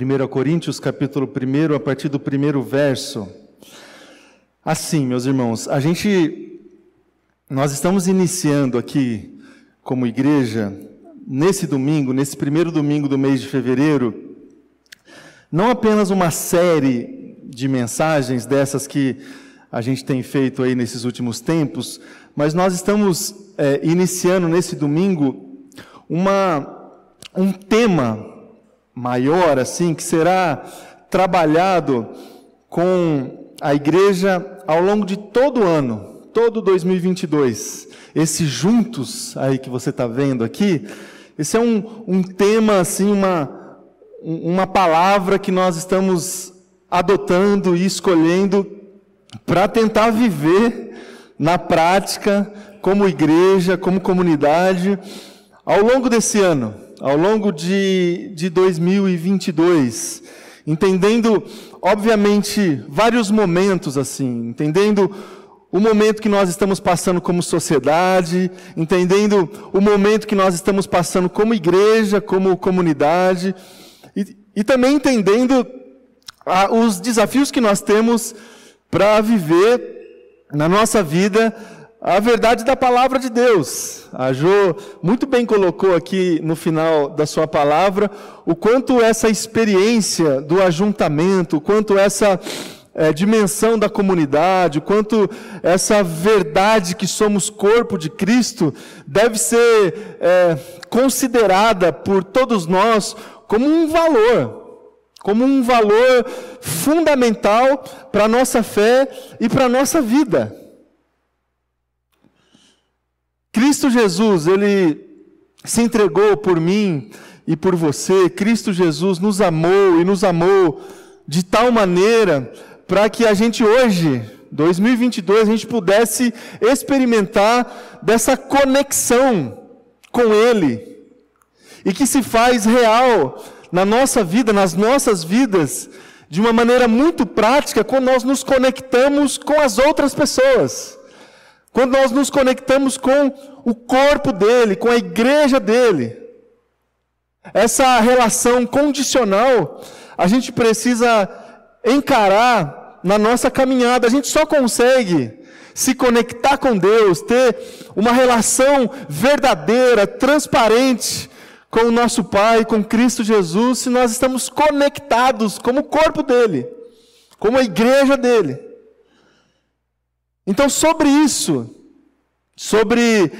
1 Coríntios, capítulo 1, a partir do primeiro verso. Assim, meus irmãos, a gente, nós estamos iniciando aqui, como igreja, nesse domingo, nesse primeiro domingo do mês de fevereiro, não apenas uma série de mensagens dessas que a gente tem feito aí nesses últimos tempos, mas nós estamos é, iniciando nesse domingo uma, um tema maior, assim, que será trabalhado com a igreja ao longo de todo o ano, todo 2022. Esse juntos aí que você está vendo aqui, esse é um, um tema, assim, uma, uma palavra que nós estamos adotando e escolhendo para tentar viver na prática, como igreja, como comunidade, ao longo desse ano ao longo de, de 2022, entendendo, obviamente, vários momentos assim, entendendo o momento que nós estamos passando como sociedade, entendendo o momento que nós estamos passando como igreja, como comunidade, e, e também entendendo ah, os desafios que nós temos para viver na nossa vida a verdade da palavra de Deus. A Jo muito bem colocou aqui no final da sua palavra o quanto essa experiência do ajuntamento, quanto essa é, dimensão da comunidade, o quanto essa verdade que somos corpo de Cristo deve ser é, considerada por todos nós como um valor, como um valor fundamental para a nossa fé e para a nossa vida. Cristo Jesus, ele se entregou por mim e por você. Cristo Jesus nos amou e nos amou de tal maneira para que a gente hoje, 2022, a gente pudesse experimentar dessa conexão com Ele e que se faz real na nossa vida, nas nossas vidas, de uma maneira muito prática, quando nós nos conectamos com as outras pessoas. Quando nós nos conectamos com o corpo dele, com a igreja dele, essa relação condicional, a gente precisa encarar na nossa caminhada. A gente só consegue se conectar com Deus, ter uma relação verdadeira, transparente com o nosso Pai, com Cristo Jesus, se nós estamos conectados como o corpo dele, como a igreja dele. Então, sobre isso, sobre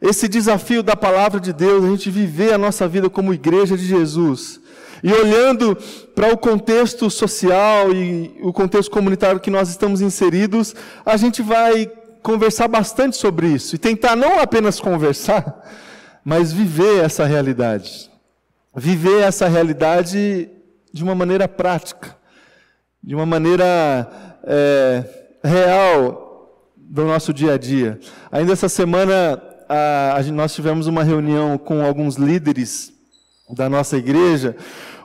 esse desafio da palavra de Deus, a gente viver a nossa vida como igreja de Jesus, e olhando para o contexto social e o contexto comunitário que nós estamos inseridos, a gente vai conversar bastante sobre isso e tentar não apenas conversar, mas viver essa realidade. Viver essa realidade de uma maneira prática, de uma maneira é, real, do nosso dia a dia. Ainda essa semana, a, a, nós tivemos uma reunião com alguns líderes da nossa igreja,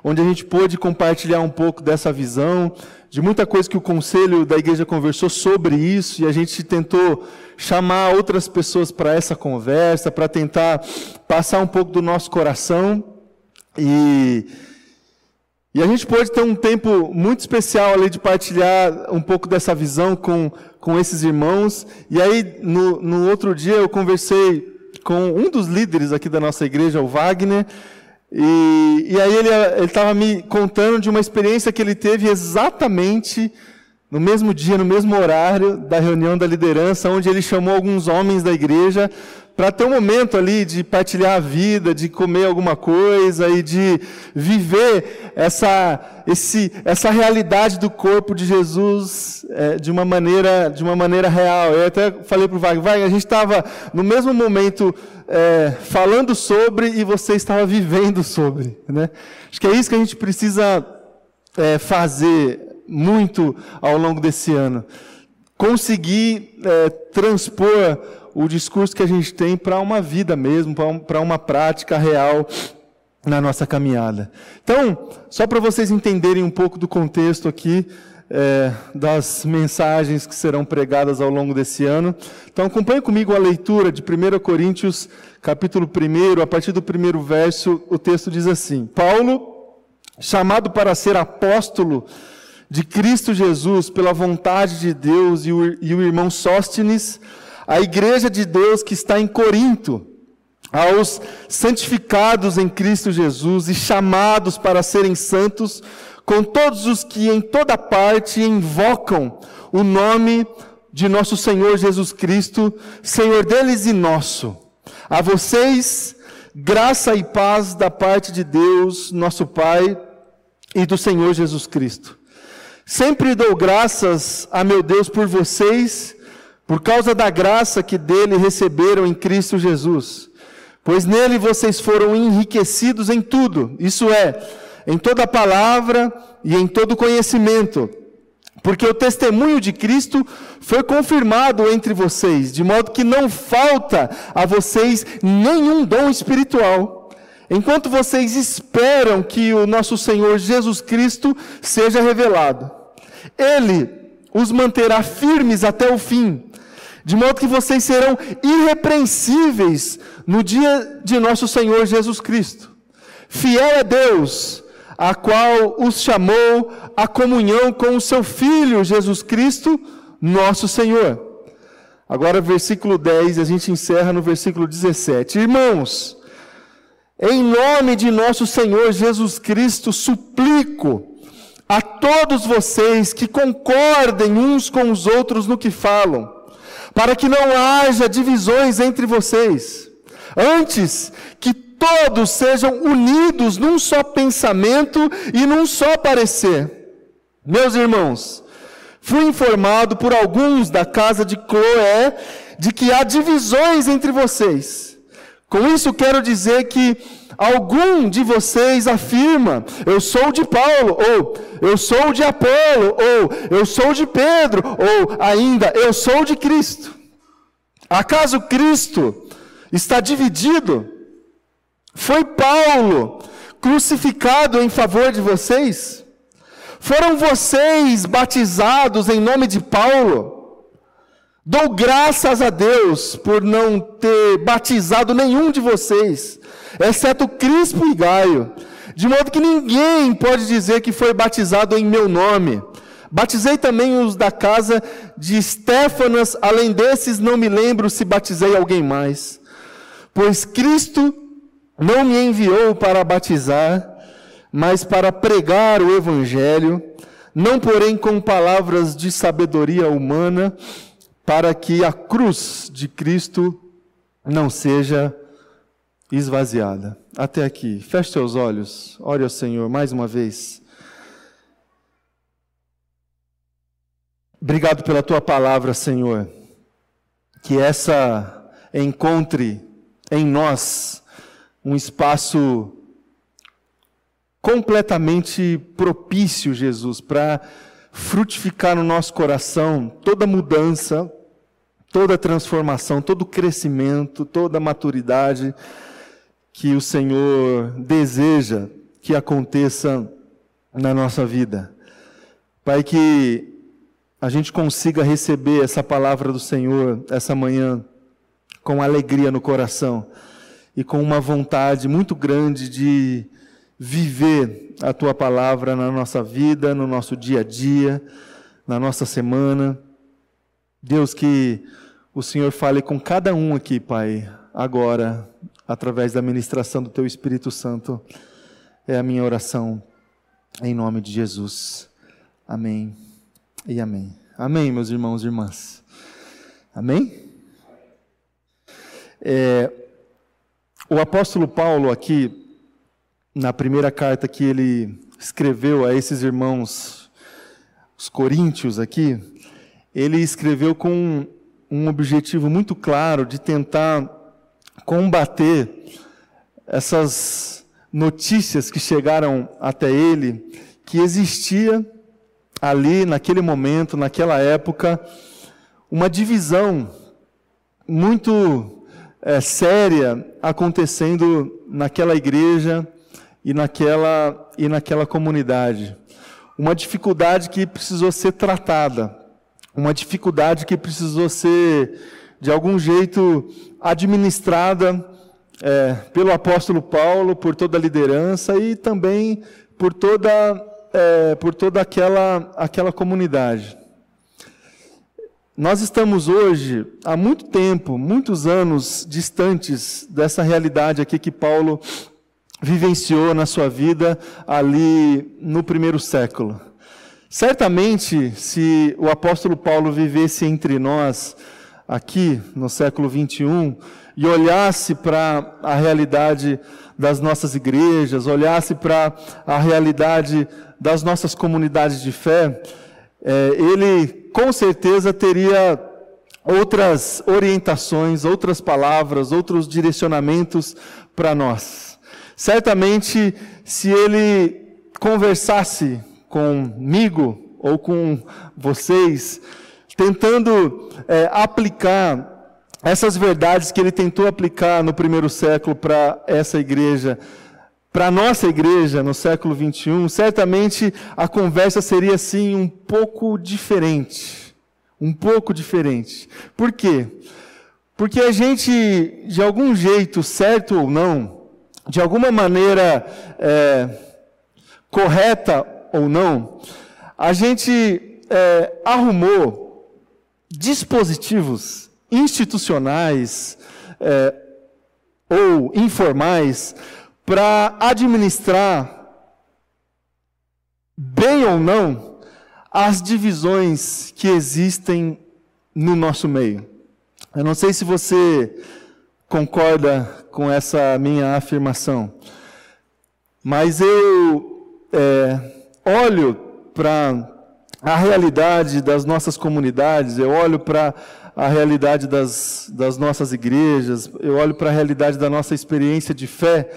onde a gente pôde compartilhar um pouco dessa visão, de muita coisa que o conselho da igreja conversou sobre isso, e a gente tentou chamar outras pessoas para essa conversa, para tentar passar um pouco do nosso coração. E, e a gente pôde ter um tempo muito especial ali de partilhar um pouco dessa visão com com esses irmãos. E aí, no, no outro dia, eu conversei com um dos líderes aqui da nossa igreja, o Wagner. E, e aí ele estava me contando de uma experiência que ele teve exatamente no mesmo dia, no mesmo horário da reunião da liderança, onde ele chamou alguns homens da igreja para ter um momento ali de partilhar a vida, de comer alguma coisa e de viver essa, esse, essa realidade do corpo de Jesus é, de, uma maneira, de uma maneira real. Eu até falei para o Wagner, Wagner, a gente estava no mesmo momento é, falando sobre e você estava vivendo sobre. Né? Acho que é isso que a gente precisa é, fazer muito ao longo desse ano. Conseguir é, transpor o discurso que a gente tem para uma vida mesmo, para uma prática real na nossa caminhada. Então, só para vocês entenderem um pouco do contexto aqui, é, das mensagens que serão pregadas ao longo desse ano. Então, acompanhe comigo a leitura de 1 Coríntios, capítulo 1, a partir do primeiro verso, o texto diz assim: Paulo, chamado para ser apóstolo de Cristo Jesus pela vontade de Deus, e o, e o irmão Sóstenes, a igreja de Deus que está em Corinto, aos santificados em Cristo Jesus e chamados para serem santos, com todos os que em toda parte invocam o nome de nosso Senhor Jesus Cristo, Senhor deles e nosso. A vocês, graça e paz da parte de Deus, nosso Pai, e do Senhor Jesus Cristo. Sempre dou graças a meu Deus por vocês, por causa da graça que dele receberam em Cristo Jesus. Pois nele vocês foram enriquecidos em tudo, isso é, em toda palavra e em todo conhecimento porque o testemunho de Cristo foi confirmado entre vocês, de modo que não falta a vocês nenhum dom espiritual, enquanto vocês esperam que o nosso Senhor Jesus Cristo seja revelado. Ele os manterá firmes até o fim, de modo que vocês serão irrepreensíveis no dia de nosso Senhor Jesus Cristo. Fiel é Deus, a qual os chamou à comunhão com o seu Filho Jesus Cristo, nosso Senhor. Agora, versículo 10, a gente encerra no versículo 17. Irmãos, em nome de nosso Senhor Jesus Cristo, suplico a todos vocês que concordem uns com os outros no que falam, para que não haja divisões entre vocês. Antes, que todos sejam unidos num só pensamento e num só parecer. Meus irmãos, fui informado por alguns da casa de Cloé de que há divisões entre vocês. Com isso quero dizer que algum de vocês afirma: eu sou de Paulo, ou eu sou de Apolo, ou eu sou de Pedro, ou ainda eu sou de Cristo. Acaso Cristo está dividido? Foi Paulo crucificado em favor de vocês? Foram vocês batizados em nome de Paulo? Dou graças a Deus por não ter batizado nenhum de vocês, exceto Crispo e Gaio, de modo que ninguém pode dizer que foi batizado em meu nome. Batizei também os da casa de Estéfanas, além desses, não me lembro se batizei alguém mais. Pois Cristo não me enviou para batizar, mas para pregar o Evangelho, não porém com palavras de sabedoria humana, para que a cruz de Cristo não seja esvaziada. Até aqui. Feche seus olhos. Ore ao Senhor mais uma vez. Obrigado pela tua palavra, Senhor. Que essa encontre em nós um espaço completamente propício, Jesus, para frutificar no nosso coração toda mudança, toda transformação, todo crescimento, toda maturidade que o Senhor deseja que aconteça na nossa vida. Pai, que a gente consiga receber essa palavra do Senhor essa manhã com alegria no coração e com uma vontade muito grande de viver a tua palavra na nossa vida, no nosso dia a dia, na nossa semana. Deus, que o Senhor fale com cada um aqui, Pai, agora, através da ministração do teu Espírito Santo. É a minha oração, em nome de Jesus. Amém e amém. Amém, meus irmãos e irmãs. Amém? É, o apóstolo Paulo, aqui, na primeira carta que ele escreveu a esses irmãos, os coríntios aqui, ele escreveu com um objetivo muito claro de tentar combater essas notícias que chegaram até ele, que existia ali, naquele momento, naquela época, uma divisão muito é, séria acontecendo naquela igreja e naquela, e naquela comunidade. Uma dificuldade que precisou ser tratada, uma dificuldade que precisou ser, de algum jeito, administrada é, pelo apóstolo Paulo, por toda a liderança e também por toda, é, por toda aquela, aquela comunidade. Nós estamos hoje, há muito tempo, muitos anos distantes dessa realidade aqui que Paulo vivenciou na sua vida ali no primeiro século. Certamente, se o apóstolo Paulo vivesse entre nós aqui no século 21 e olhasse para a realidade das nossas igrejas, olhasse para a realidade das nossas comunidades de fé, é, ele com certeza teria outras orientações, outras palavras, outros direcionamentos para nós. Certamente, se ele conversasse comigo ou com vocês, tentando é, aplicar essas verdades que ele tentou aplicar no primeiro século para essa igreja, para a nossa igreja no século 21, certamente a conversa seria assim um pouco diferente. Um pouco diferente. Por quê? Porque a gente, de algum jeito, certo ou não, de alguma maneira é, correta ou não, a gente é, arrumou dispositivos institucionais é, ou informais para administrar, bem ou não, as divisões que existem no nosso meio. Eu não sei se você concorda com essa minha afirmação, mas eu é, olho para a realidade das nossas comunidades, eu olho para a realidade das, das nossas igrejas, eu olho para a realidade da nossa experiência de fé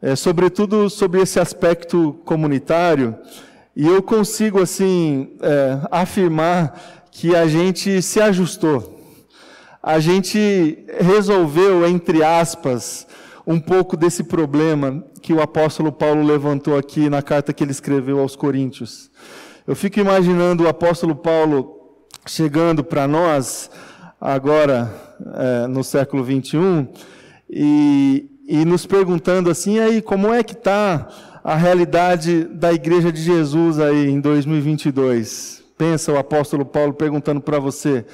é, sobretudo sobre esse aspecto comunitário, e eu consigo, assim, é, afirmar que a gente se ajustou. A gente resolveu, entre aspas, um pouco desse problema que o apóstolo Paulo levantou aqui na carta que ele escreveu aos Coríntios. Eu fico imaginando o apóstolo Paulo chegando para nós, agora é, no século 21, e, e nos perguntando assim, aí, como é que está a realidade da Igreja de Jesus aí em 2022? Pensa o apóstolo Paulo perguntando para você.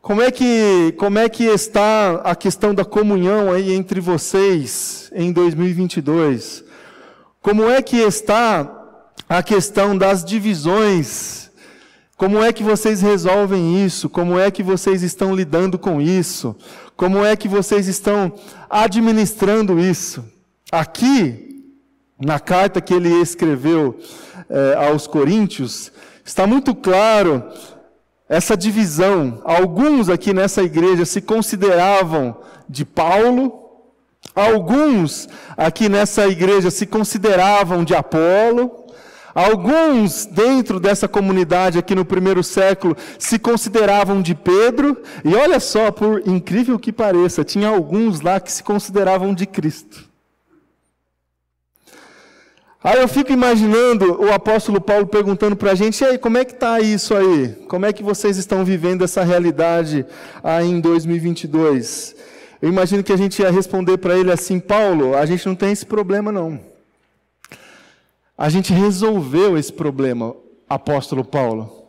Como é, que, como é que está a questão da comunhão aí entre vocês em 2022? Como é que está a questão das divisões? Como é que vocês resolvem isso? Como é que vocês estão lidando com isso? Como é que vocês estão administrando isso? Aqui, na carta que ele escreveu eh, aos Coríntios, está muito claro essa divisão. Alguns aqui nessa igreja se consideravam de Paulo, alguns aqui nessa igreja se consideravam de Apolo, Alguns dentro dessa comunidade aqui no primeiro século se consideravam de Pedro, e olha só, por incrível que pareça, tinha alguns lá que se consideravam de Cristo. Aí eu fico imaginando o apóstolo Paulo perguntando para a gente: e aí, como é que está isso aí? Como é que vocês estão vivendo essa realidade aí em 2022? Eu imagino que a gente ia responder para ele assim: Paulo, a gente não tem esse problema não. A gente resolveu esse problema, apóstolo Paulo.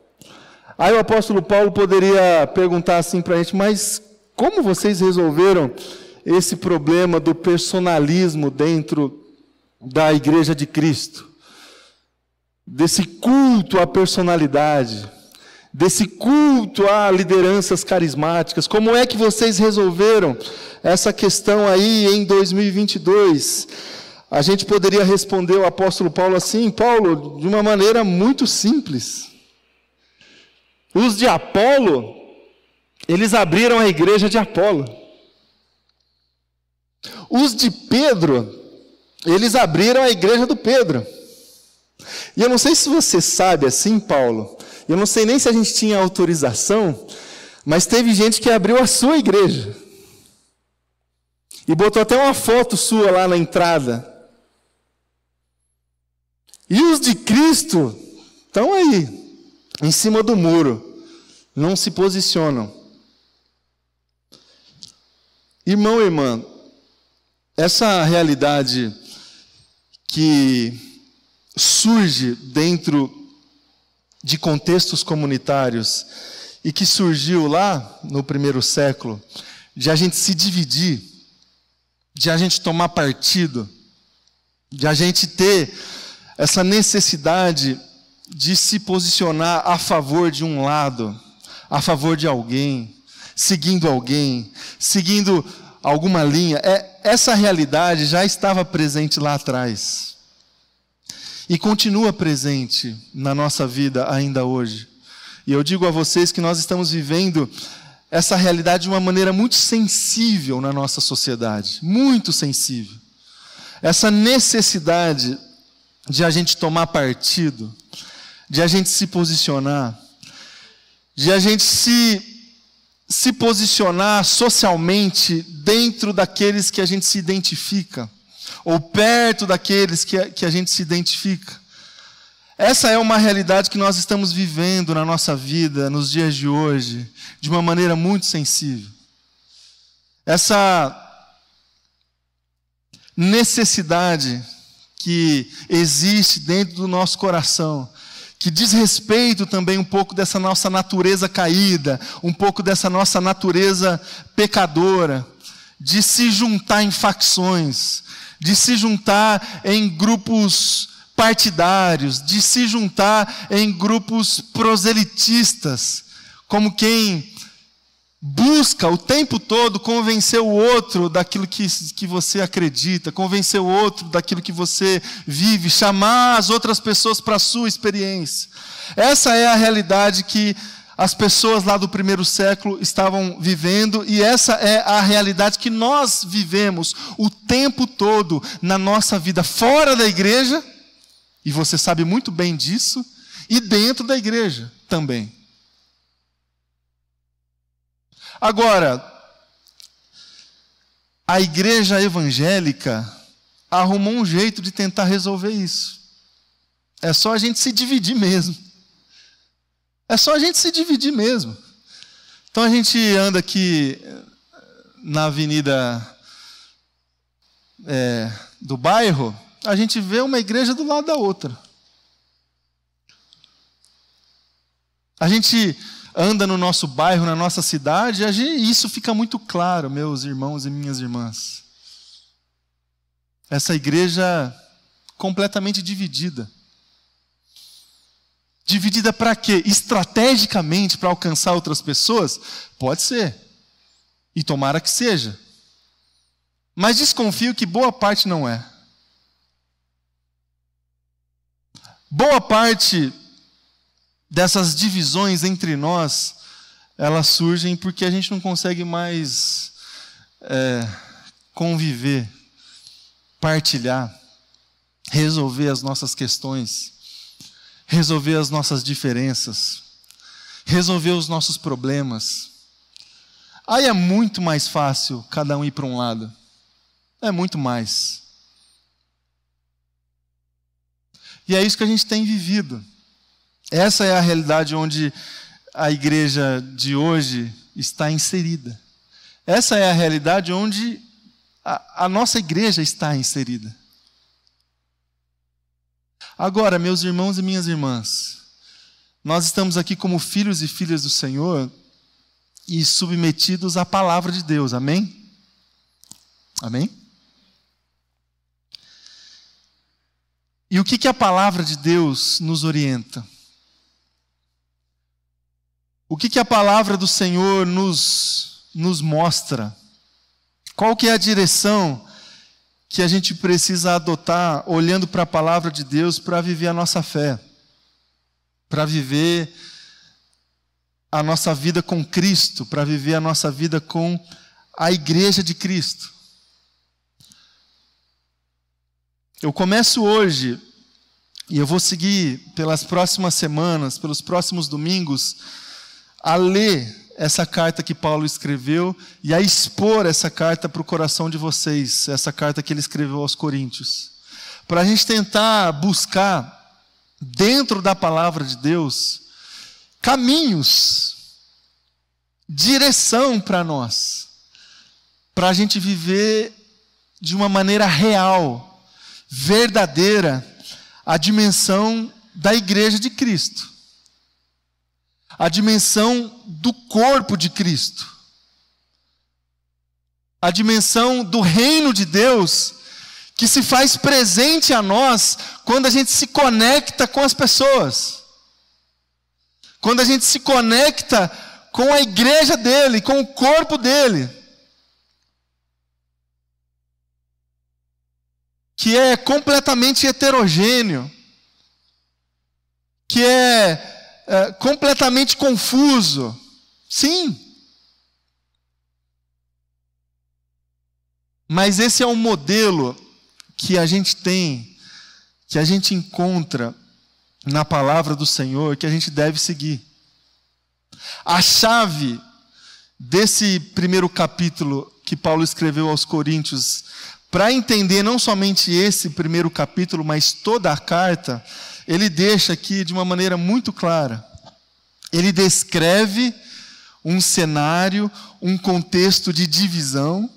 Aí o apóstolo Paulo poderia perguntar assim para a gente, mas como vocês resolveram esse problema do personalismo dentro da igreja de Cristo? Desse culto à personalidade, desse culto a lideranças carismáticas. Como é que vocês resolveram essa questão aí em 2022? A gente poderia responder o apóstolo Paulo assim, Paulo, de uma maneira muito simples. Os de Apolo, eles abriram a igreja de Apolo. Os de Pedro, eles abriram a igreja do Pedro. E eu não sei se você sabe assim, Paulo, eu não sei nem se a gente tinha autorização, mas teve gente que abriu a sua igreja. E botou até uma foto sua lá na entrada. E os de Cristo estão aí, em cima do muro, não se posicionam. Irmão e irmã, essa realidade que surge dentro de contextos comunitários e que surgiu lá no primeiro século, de a gente se dividir, de a gente tomar partido, de a gente ter essa necessidade de se posicionar a favor de um lado, a favor de alguém, seguindo alguém, seguindo alguma linha. É, essa realidade já estava presente lá atrás e continua presente na nossa vida ainda hoje. E eu digo a vocês que nós estamos vivendo essa realidade de uma maneira muito sensível na nossa sociedade, muito sensível. Essa necessidade de a gente tomar partido, de a gente se posicionar, de a gente se se posicionar socialmente dentro daqueles que a gente se identifica, ou perto daqueles que que a gente se identifica. Essa é uma realidade que nós estamos vivendo na nossa vida, nos dias de hoje, de uma maneira muito sensível. Essa necessidade que existe dentro do nosso coração, que diz respeito também um pouco dessa nossa natureza caída, um pouco dessa nossa natureza pecadora, de se juntar em facções, de se juntar em grupos partidários, de se juntar em grupos proselitistas, como quem busca o tempo todo convencer o outro daquilo que, que você acredita, convencer o outro daquilo que você vive, chamar as outras pessoas para a sua experiência. Essa é a realidade que as pessoas lá do primeiro século estavam vivendo, e essa é a realidade que nós vivemos o tempo todo na nossa vida fora da igreja e você sabe muito bem disso, e dentro da igreja também. Agora, a igreja evangélica arrumou um jeito de tentar resolver isso. É só a gente se dividir mesmo. É só a gente se dividir mesmo. Então a gente anda aqui na avenida é, do bairro, a gente vê uma igreja do lado da outra. A gente anda no nosso bairro, na nossa cidade, isso fica muito claro, meus irmãos e minhas irmãs. Essa igreja completamente dividida. Dividida para quê? Estrategicamente para alcançar outras pessoas? Pode ser. E tomara que seja. Mas desconfio que boa parte não é. Boa parte dessas divisões entre nós, elas surgem porque a gente não consegue mais é, conviver, partilhar, resolver as nossas questões, resolver as nossas diferenças, resolver os nossos problemas. Aí é muito mais fácil cada um ir para um lado. É muito mais. E é isso que a gente tem vivido. Essa é a realidade onde a igreja de hoje está inserida. Essa é a realidade onde a, a nossa igreja está inserida. Agora, meus irmãos e minhas irmãs, nós estamos aqui como filhos e filhas do Senhor e submetidos à palavra de Deus, amém? Amém? E o que, que a palavra de Deus nos orienta? O que, que a palavra do Senhor nos, nos mostra? Qual que é a direção que a gente precisa adotar olhando para a palavra de Deus para viver a nossa fé? Para viver a nossa vida com Cristo, para viver a nossa vida com a igreja de Cristo. Eu começo hoje, e eu vou seguir pelas próximas semanas, pelos próximos domingos, a ler essa carta que Paulo escreveu e a expor essa carta para o coração de vocês, essa carta que ele escreveu aos Coríntios. Para a gente tentar buscar, dentro da palavra de Deus, caminhos, direção para nós, para a gente viver de uma maneira real verdadeira a dimensão da igreja de Cristo, a dimensão do corpo de Cristo, a dimensão do reino de Deus que se faz presente a nós quando a gente se conecta com as pessoas, quando a gente se conecta com a igreja dele, com o corpo dele. Que é completamente heterogêneo, que é, é completamente confuso. Sim. Mas esse é um modelo que a gente tem, que a gente encontra na palavra do Senhor, que a gente deve seguir. A chave desse primeiro capítulo que Paulo escreveu aos Coríntios, para entender não somente esse primeiro capítulo, mas toda a carta, ele deixa aqui de uma maneira muito clara. Ele descreve um cenário, um contexto de divisão,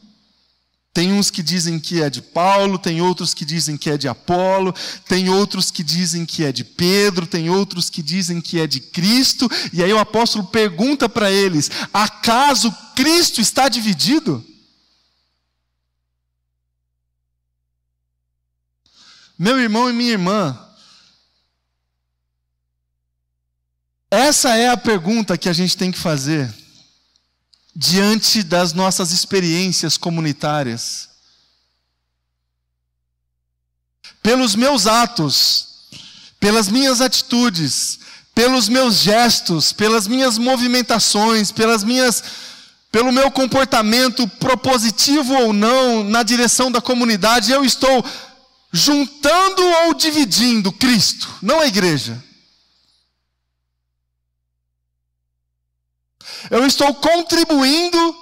tem uns que dizem que é de Paulo, tem outros que dizem que é de Apolo, tem outros que dizem que é de Pedro, tem outros que dizem que é de Cristo, e aí o apóstolo pergunta para eles: acaso Cristo está dividido? Meu irmão e minha irmã, essa é a pergunta que a gente tem que fazer diante das nossas experiências comunitárias. Pelos meus atos, pelas minhas atitudes, pelos meus gestos, pelas minhas movimentações, pelas minhas pelo meu comportamento propositivo ou não na direção da comunidade, eu estou juntando ou dividindo Cristo, não a igreja. Eu estou contribuindo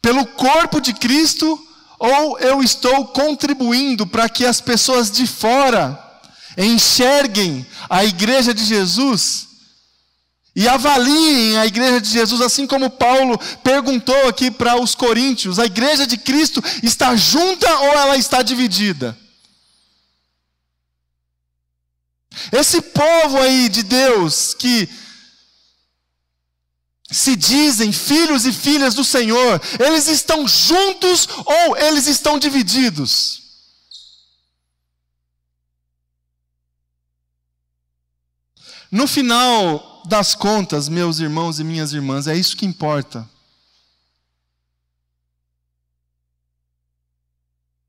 pelo corpo de Cristo ou eu estou contribuindo para que as pessoas de fora enxerguem a igreja de Jesus e avaliem a igreja de Jesus, assim como Paulo perguntou aqui para os coríntios: a igreja de Cristo está junta ou ela está dividida? Esse povo aí de Deus que se dizem filhos e filhas do Senhor, eles estão juntos ou eles estão divididos? No final das contas, meus irmãos e minhas irmãs, é isso que importa.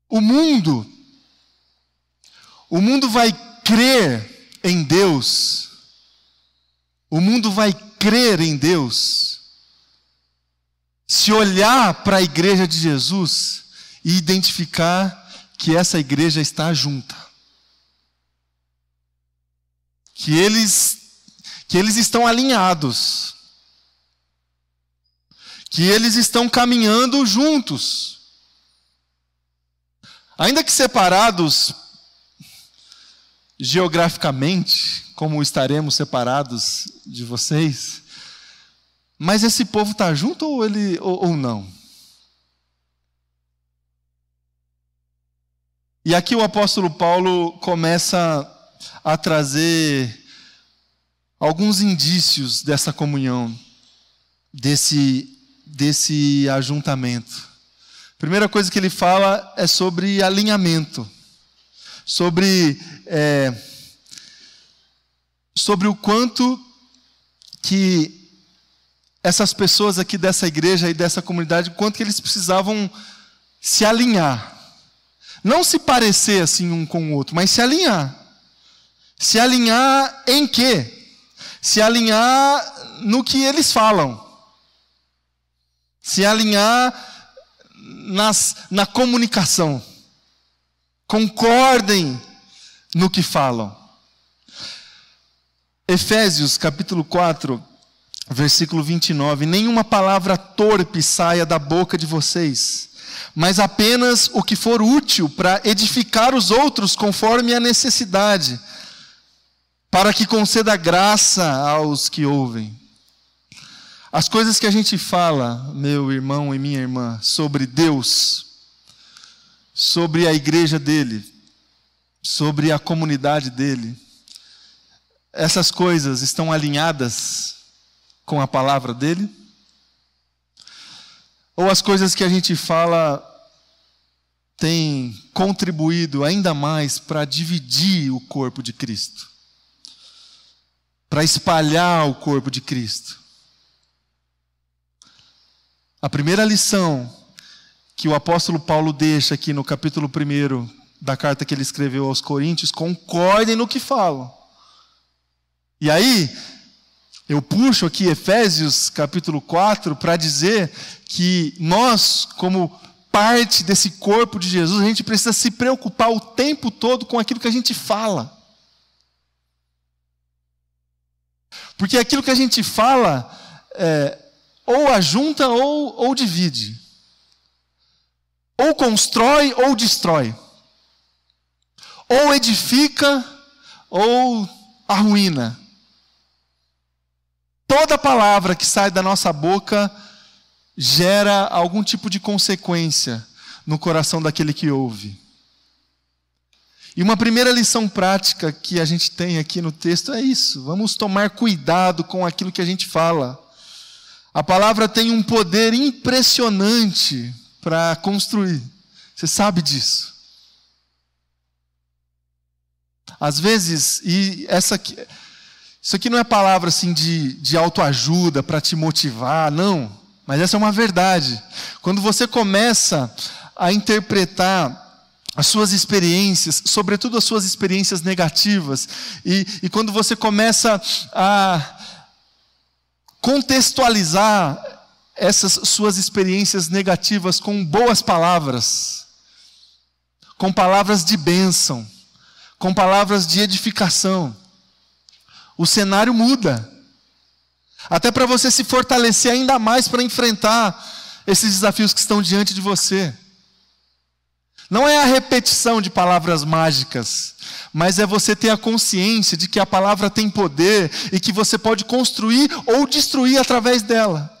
O mundo, o mundo vai crer em Deus, o mundo vai crer em Deus, se olhar para a igreja de Jesus e identificar que essa igreja está junta. Que eles que eles estão alinhados. Que eles estão caminhando juntos. Ainda que separados geograficamente, como estaremos separados de vocês, mas esse povo está junto ou, ele, ou, ou não? E aqui o apóstolo Paulo começa a trazer alguns indícios dessa comunhão, desse, desse ajuntamento. Primeira coisa que ele fala é sobre alinhamento, sobre é, sobre o quanto que essas pessoas aqui dessa igreja e dessa comunidade, quanto que eles precisavam se alinhar. Não se parecer assim um com o outro, mas se alinhar. Se alinhar em quê? Se alinhar no que eles falam. Se alinhar nas, na comunicação. Concordem no que falam. Efésios capítulo 4, versículo 29. Nenhuma palavra torpe saia da boca de vocês, mas apenas o que for útil para edificar os outros conforme a necessidade, para que conceda graça aos que ouvem. As coisas que a gente fala, meu irmão e minha irmã, sobre Deus, sobre a igreja dele, sobre a comunidade dele, essas coisas estão alinhadas com a palavra dele? Ou as coisas que a gente fala têm contribuído ainda mais para dividir o corpo de Cristo? Para espalhar o corpo de Cristo? A primeira lição que o apóstolo Paulo deixa aqui no capítulo 1 da carta que ele escreveu aos Coríntios, concordem no que falam. E aí, eu puxo aqui Efésios capítulo 4 para dizer que nós, como parte desse corpo de Jesus, a gente precisa se preocupar o tempo todo com aquilo que a gente fala. Porque aquilo que a gente fala é, ou ajunta ou, ou divide. Ou constrói ou destrói. Ou edifica ou arruína. Toda palavra que sai da nossa boca gera algum tipo de consequência no coração daquele que ouve. E uma primeira lição prática que a gente tem aqui no texto é isso: vamos tomar cuidado com aquilo que a gente fala. A palavra tem um poder impressionante para construir. Você sabe disso. Às vezes, e essa isso aqui não é palavra assim de, de autoajuda para te motivar, não. Mas essa é uma verdade. Quando você começa a interpretar as suas experiências, sobretudo as suas experiências negativas, e, e quando você começa a contextualizar essas suas experiências negativas com boas palavras, com palavras de bênção, com palavras de edificação. O cenário muda. Até para você se fortalecer ainda mais para enfrentar esses desafios que estão diante de você. Não é a repetição de palavras mágicas, mas é você ter a consciência de que a palavra tem poder e que você pode construir ou destruir através dela.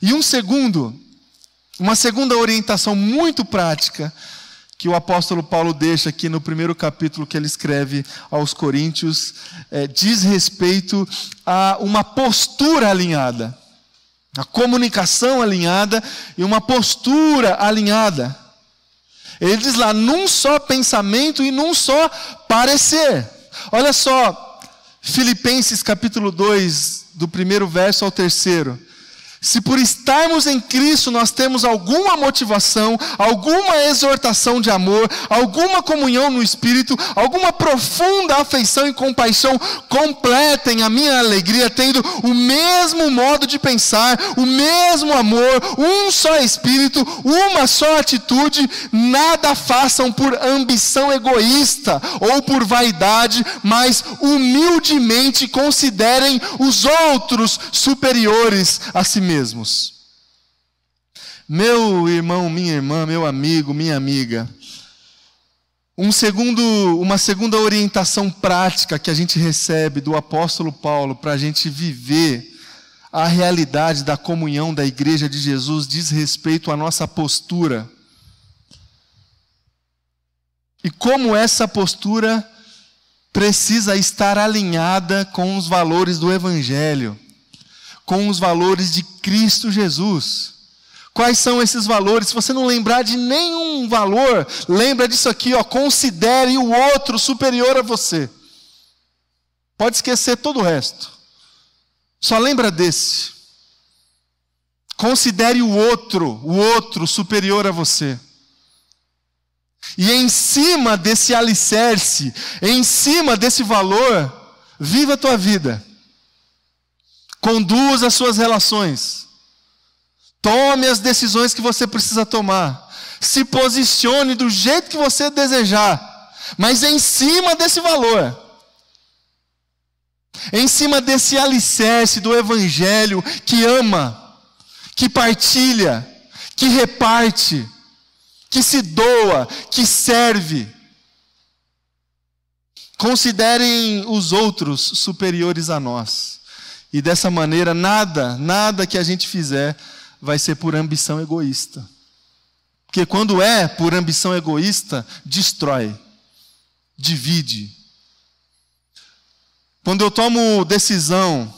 E um segundo, uma segunda orientação muito prática que o apóstolo Paulo deixa aqui no primeiro capítulo que ele escreve aos Coríntios, é, diz respeito a uma postura alinhada, a comunicação alinhada e uma postura alinhada. Ele diz lá, num só pensamento e num só parecer. Olha só, Filipenses capítulo 2, do primeiro verso ao terceiro. Se por estarmos em Cristo nós temos alguma motivação, alguma exortação de amor, alguma comunhão no Espírito, alguma profunda afeição e compaixão, completem a minha alegria, tendo o mesmo modo de pensar, o mesmo amor, um só Espírito, uma só atitude, nada façam por ambição egoísta ou por vaidade, mas humildemente considerem os outros superiores a si mesmos mesmos. Meu irmão, minha irmã, meu amigo, minha amiga, um segundo, uma segunda orientação prática que a gente recebe do apóstolo Paulo para a gente viver a realidade da comunhão da igreja de Jesus diz respeito à nossa postura. E como essa postura precisa estar alinhada com os valores do Evangelho com os valores de Cristo Jesus. Quais são esses valores? Se você não lembrar de nenhum valor, lembra disso aqui, ó, considere o outro superior a você. Pode esquecer todo o resto. Só lembra desse. Considere o outro, o outro superior a você. E em cima desse alicerce, em cima desse valor, viva a tua vida. Conduza as suas relações. Tome as decisões que você precisa tomar. Se posicione do jeito que você desejar. Mas em cima desse valor. Em cima desse alicerce do Evangelho que ama, que partilha, que reparte, que se doa, que serve. Considerem os outros superiores a nós. E dessa maneira, nada, nada que a gente fizer vai ser por ambição egoísta. Porque quando é por ambição egoísta, destrói, divide. Quando eu tomo decisão,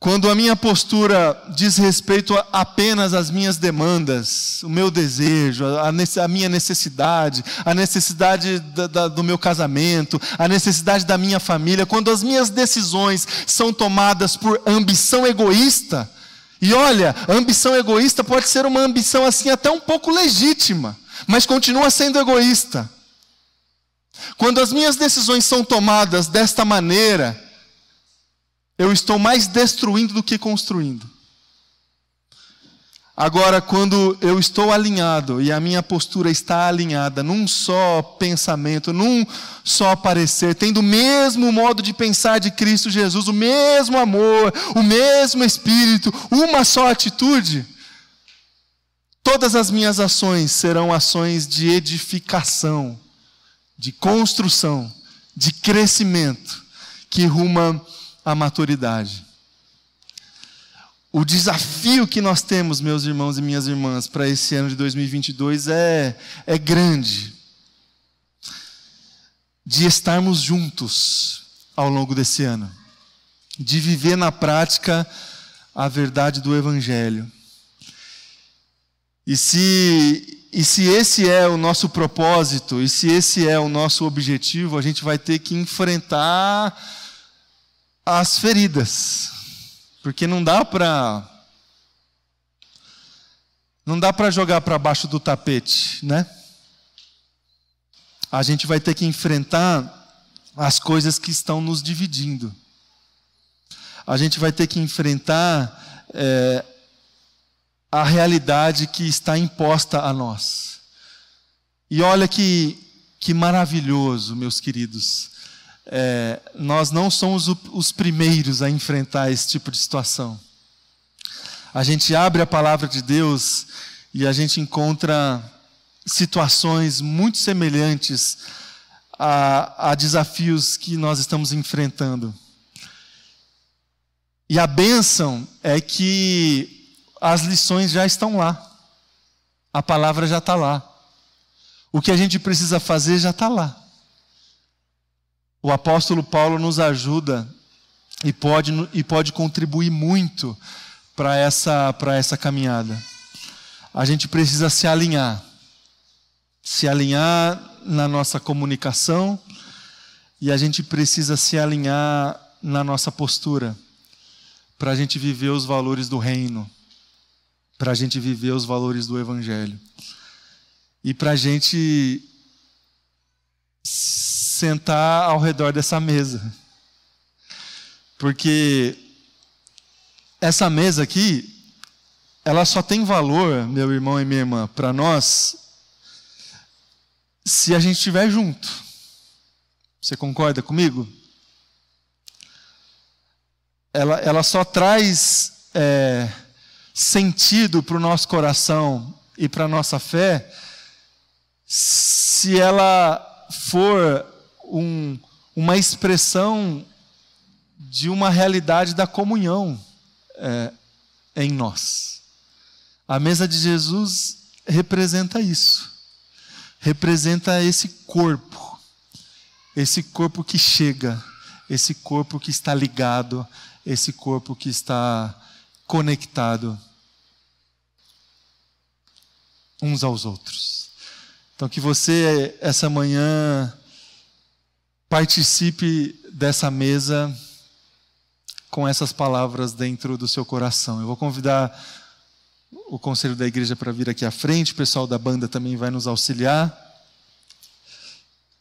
quando a minha postura diz respeito apenas às minhas demandas, o meu desejo, a, minha necessidade, a necessidade da, da, do meu casamento, a necessidade da minha família, quando as minhas decisões são tomadas por ambição egoísta, e olha, ambição egoísta pode ser uma ambição assim até um pouco legítima, mas continua sendo egoísta. Quando as minhas decisões são tomadas desta maneira, eu estou mais destruindo do que construindo. Agora, quando eu estou alinhado e a minha postura está alinhada num só pensamento, num só parecer, tendo o mesmo modo de pensar de Cristo Jesus, o mesmo amor, o mesmo espírito, uma só atitude, todas as minhas ações serão ações de edificação, de construção, de crescimento, que ruma à maturidade. O desafio que nós temos, meus irmãos e minhas irmãs, para esse ano de 2022 é, é grande. De estarmos juntos ao longo desse ano, de viver na prática a verdade do Evangelho. E se, e se esse é o nosso propósito, e se esse é o nosso objetivo, a gente vai ter que enfrentar as feridas porque não dá para não dá para jogar para baixo do tapete, né? A gente vai ter que enfrentar as coisas que estão nos dividindo. A gente vai ter que enfrentar é, a realidade que está imposta a nós. E olha que, que maravilhoso, meus queridos é, nós não somos os primeiros a enfrentar esse tipo de situação. A gente abre a palavra de Deus e a gente encontra situações muito semelhantes a, a desafios que nós estamos enfrentando. E a bênção é que as lições já estão lá, a palavra já está lá. O que a gente precisa fazer já está lá. O apóstolo Paulo nos ajuda e pode, e pode contribuir muito para essa, essa caminhada. A gente precisa se alinhar. Se alinhar na nossa comunicação e a gente precisa se alinhar na nossa postura para a gente viver os valores do reino, para a gente viver os valores do Evangelho e para a gente sentar ao redor dessa mesa. Porque essa mesa aqui, ela só tem valor, meu irmão e minha irmã, para nós, se a gente estiver junto. Você concorda comigo? Ela, ela só traz é, sentido para o nosso coração e para a nossa fé se ela for um, uma expressão de uma realidade da comunhão é, em nós. A mesa de Jesus representa isso, representa esse corpo, esse corpo que chega, esse corpo que está ligado, esse corpo que está conectado uns aos outros. Então, que você, essa manhã, participe dessa mesa com essas palavras dentro do seu coração. Eu vou convidar o conselho da igreja para vir aqui à frente, o pessoal da banda também vai nos auxiliar.